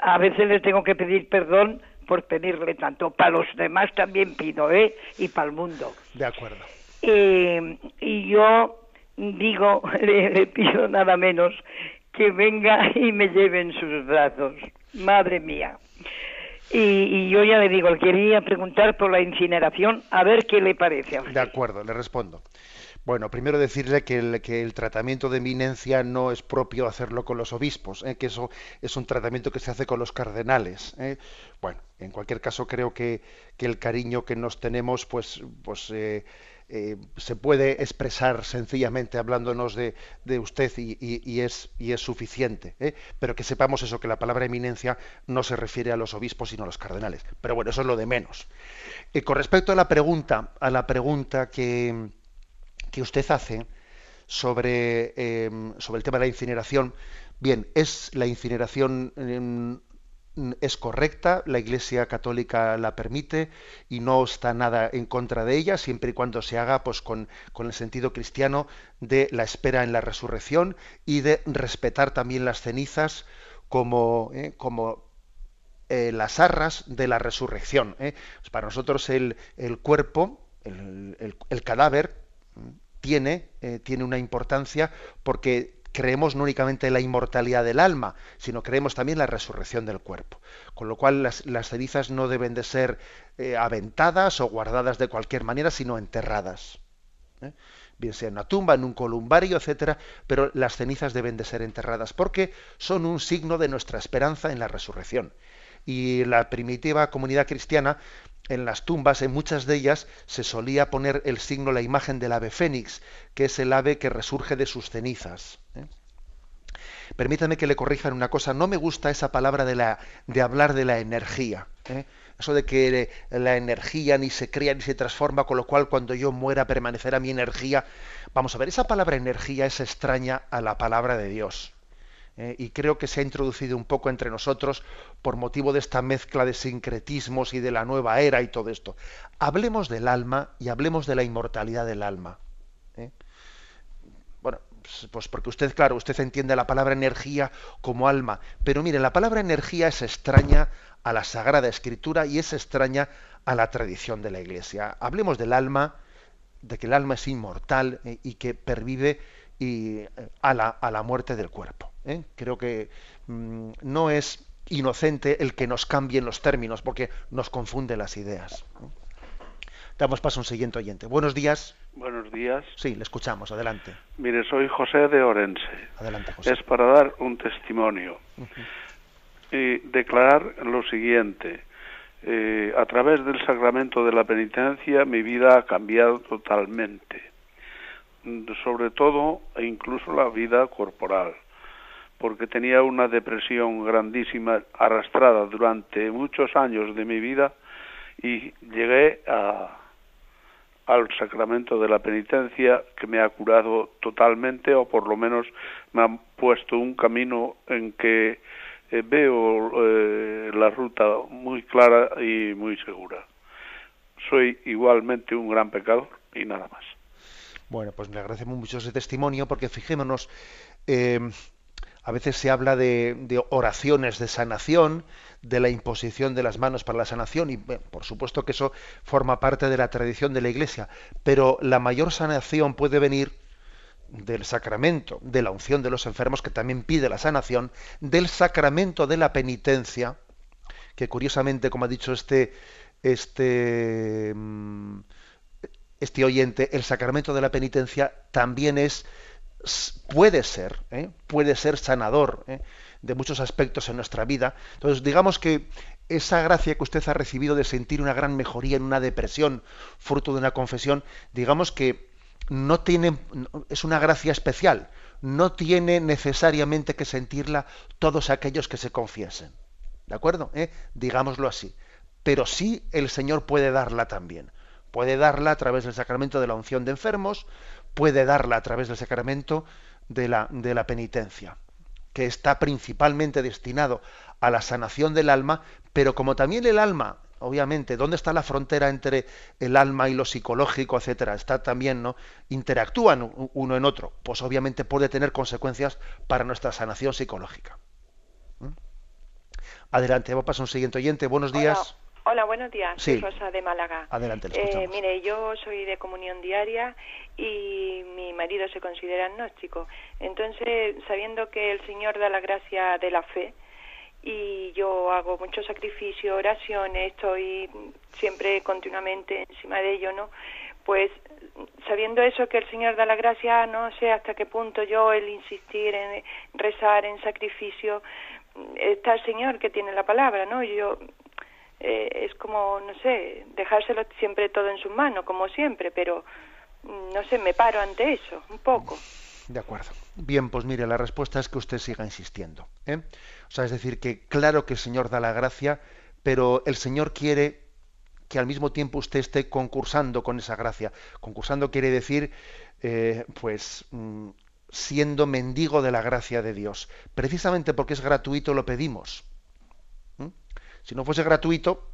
a veces le tengo que pedir perdón por pedirle tanto. Para los demás también pido, ¿eh? Y para el mundo. De acuerdo. Eh, y yo digo, *laughs* le, le, pido nada menos que venga y me lleve en sus brazos. Madre mía. Y, y, yo ya le digo, quería preguntar por la incineración, a ver qué le parece a usted. De acuerdo, le respondo. Bueno, primero decirle que el, tratamiento de eminencia no es propio hacerlo con los obispos, ¿eh? que eso es un tratamiento que se hace con los cardenales. ¿eh? Bueno, en cualquier caso creo que, el cariño que nos tenemos, pues, pues eh, se puede expresar sencillamente hablándonos de, usted y, es, y, es, suficiente. Pero que sepamos eso, que la palabra eminencia no se refiere a los obispos sino a los cardenales. Pero bueno, eso es lo de menos. Con respecto a la pregunta, a la pregunta que, que usted hace sobre, sobre el tema de la incineración, bien, es la incineración es correcta, la Iglesia Católica la permite y no está nada en contra de ella, siempre y cuando se haga pues, con, con, el sentido cristiano de la espera en la resurrección y de respetar también las cenizas como, eh, como eh, las arras de la resurrección. Eh. Pues para nosotros el, el cuerpo, el, el, cadáver, tiene, tiene una importancia porque creemos no únicamente en la inmortalidad del alma, sino creemos también la resurrección del cuerpo. Con lo cual las, las cenizas no deben de ser eh, aventadas o guardadas de cualquier manera, sino enterradas. ¿eh? Bien sea en una tumba, en un columbario, etcétera, pero las cenizas deben de ser enterradas porque son un signo de nuestra esperanza en la resurrección. Y la primitiva comunidad cristiana en las tumbas, en muchas de ellas, se solía poner el signo, la imagen del ave fénix, que es el ave que resurge de sus cenizas. ¿eh? Permítame que le corrijan una cosa, no me gusta esa palabra de, la, de hablar de la energía. ¿eh? Eso de que la energía ni se crea ni se transforma, con lo cual cuando yo muera permanecerá mi energía. Vamos a ver, esa palabra energía es extraña a la palabra de Dios. Eh, y creo que se ha introducido un poco entre nosotros por motivo de esta mezcla de sincretismos y de la nueva era y todo esto. Hablemos del alma y hablemos de la inmortalidad del alma. ¿eh? Bueno, pues, pues porque usted, claro, usted entiende la palabra energía como alma, pero mire, la palabra energía es extraña a la Sagrada Escritura y es extraña a la tradición de la Iglesia. Hablemos del alma, de que el alma es inmortal eh, y que pervive y, eh, a, la, a la muerte del cuerpo. ¿eh? Creo que mmm, no es inocente el que nos cambien los términos, porque nos confunde las ideas. Damos paso a un siguiente oyente. Buenos días. Buenos días. Sí, le escuchamos. Adelante. Mire, soy José de Orense. Adelante, José. Es para dar un testimonio uh -huh. y declarar lo siguiente. Eh, a través del sacramento de la penitencia mi vida ha cambiado totalmente, sobre todo e incluso la vida corporal porque tenía una depresión grandísima arrastrada durante muchos años de mi vida y llegué a, al sacramento de la penitencia que me ha curado totalmente o por lo menos me ha puesto un camino en que eh, veo eh, la ruta muy clara y muy segura. Soy igualmente un gran pecador y nada más. Bueno, pues me agradecemos mucho ese testimonio porque fijémonos, eh, a veces se habla de, oraciones de sanación, de la imposición de las manos para la sanación, y por supuesto que eso forma parte de la tradición de la Iglesia, pero la mayor sanación puede venir del sacramento de la unción de los enfermos, que también pide la sanación, del sacramento de la penitencia, que curiosamente, como ha dicho este, este, mm, este oyente, el sacramento de la penitencia también es, puede ser, ¿eh? puede ser sanador ¿eh? de muchos aspectos en nuestra vida. Entonces, digamos que esa gracia que usted ha recibido de sentir una gran mejoría en una depresión, fruto de una confesión, digamos que no tiene, es una gracia especial, no tiene necesariamente que sentirla todos aquellos que se confiesen. ¿De acuerdo? ¿Eh? Digámoslo así. Pero sí el Señor puede darla también. Puede darla a través del sacramento de la unción de enfermos, puede darla a través del sacramento de la, de la penitencia, que está principalmente destinado a la sanación del alma, pero como también el alma obviamente, ¿dónde está la frontera entre el alma y lo psicológico, etcétera? Está también, ¿no? Interactúan uno en otro. Pues obviamente puede tener consecuencias para nuestra sanación psicológica. ¿Mm? Adelante, vamos a un siguiente oyente. Buenos días. Hola, buenos días. Soy Rosa de Málaga. Adelante, eh, Mire, yo soy de comunión diaria y mi marido se considera agnóstico. Entonces, sabiendo que el Señor da la gracia de la fe, y yo hago mucho sacrificio, oraciones, estoy siempre continuamente encima de ello, ¿no? Pues sabiendo eso que el Señor da la gracia, no sé hasta qué punto yo el insistir en rezar en sacrificio está el Señor que tiene la palabra, ¿no? Yo eh, es como no sé, dejárselo siempre todo en su mano, como siempre, pero no sé, me paro ante eso un poco. De acuerdo. Bien, pues mire, la respuesta es que usted siga insistiendo. ¿eh? O sea, es decir, que claro que el Señor da la gracia, pero el Señor quiere que al mismo tiempo usted esté concursando con esa gracia. Concursando quiere decir, eh, pues, mm, siendo mendigo de la gracia de Dios. Precisamente porque es gratuito lo pedimos. Si no fuese gratuito,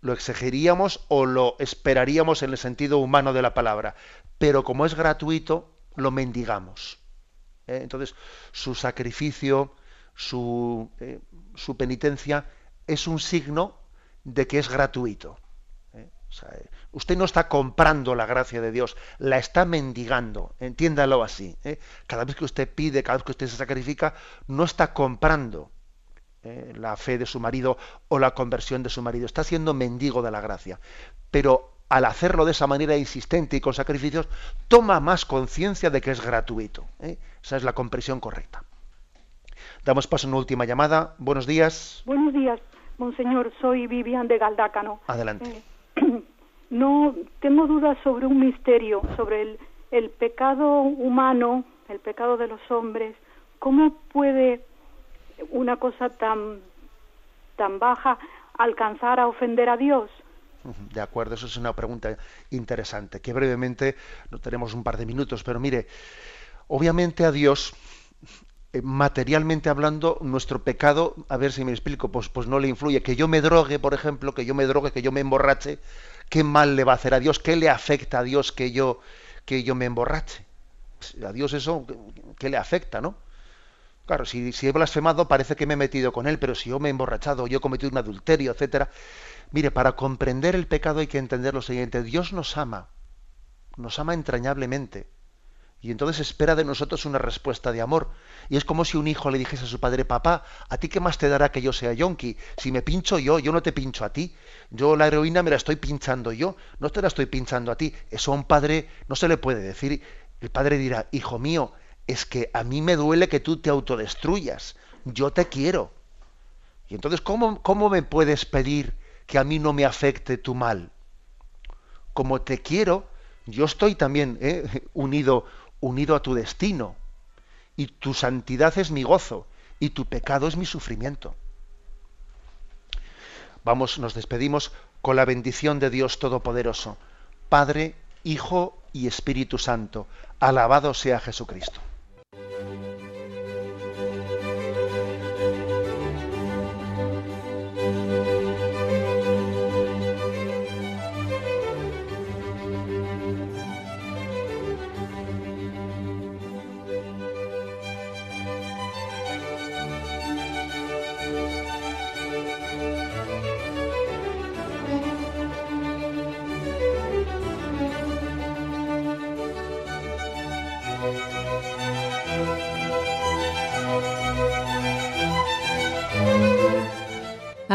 lo exigiríamos o lo esperaríamos en el sentido humano de la palabra. Pero como es gratuito, lo mendigamos. ¿eh? Entonces, su sacrificio, su, eh, su, penitencia es un signo de que es gratuito. ¿eh? usted no está comprando la gracia de Dios, la está mendigando, entiéndalo así. Cada vez que usted pide, cada vez que usted se sacrifica, no está comprando la fe de su marido o la conversión de su marido, está siendo mendigo de la gracia. Pero al hacerlo de esa manera insistente y con sacrificios, toma más conciencia de que es gratuito. ¿eh? Esa es la comprensión correcta. Damos paso a una última llamada. Buenos días. Buenos días, monseñor. Soy Vivian de Galdácano. Adelante. Eh, *clears throat* no tengo dudas sobre un misterio, sobre el, el pecado humano, el pecado de los hombres. ¿Cómo puede una cosa tan, tan baja alcanzar a ofender a Dios? De acuerdo, eso es una pregunta interesante, que brevemente, no tenemos un par de minutos, pero mire, obviamente a Dios, eh, materialmente hablando, nuestro pecado, a ver si me explico, pues, pues no le influye. Que yo me drogue, por ejemplo, que yo me drogue, que yo me emborrache, ¿qué mal le va a hacer a Dios? ¿Qué le afecta a Dios que yo, que yo me emborrache? A Dios eso, ¿qué le afecta, no? Claro, si, he blasfemado parece que me he metido con él, pero si yo me he emborrachado, yo he cometido un adulterio, etcétera, Mire, para comprender el pecado hay que entender lo siguiente. Dios nos ama, nos ama entrañablemente. Y entonces espera de nosotros una respuesta de amor. Y es como si un hijo le dijese a su padre, papá, ¿a ti qué más te dará que yo sea yonki? Si me pincho yo, yo no te pincho a ti. Yo la heroína me la estoy pinchando yo, no te la estoy pinchando a ti. Eso a un padre no se le puede decir. El padre dirá, hijo mío, es que a mí me duele que tú te autodestruyas. Yo te quiero. Y entonces, ¿cómo, cómo me puedes pedir que a mí no me afecte tu mal. Como te quiero, yo estoy también eh, *laughs* unido, unido a tu destino. Y tu santidad es mi gozo y tu pecado es mi sufrimiento. Vamos, nos despedimos con la bendición de Dios Todopoderoso, Padre, Hijo y Espíritu Santo. Alabado sea Jesucristo.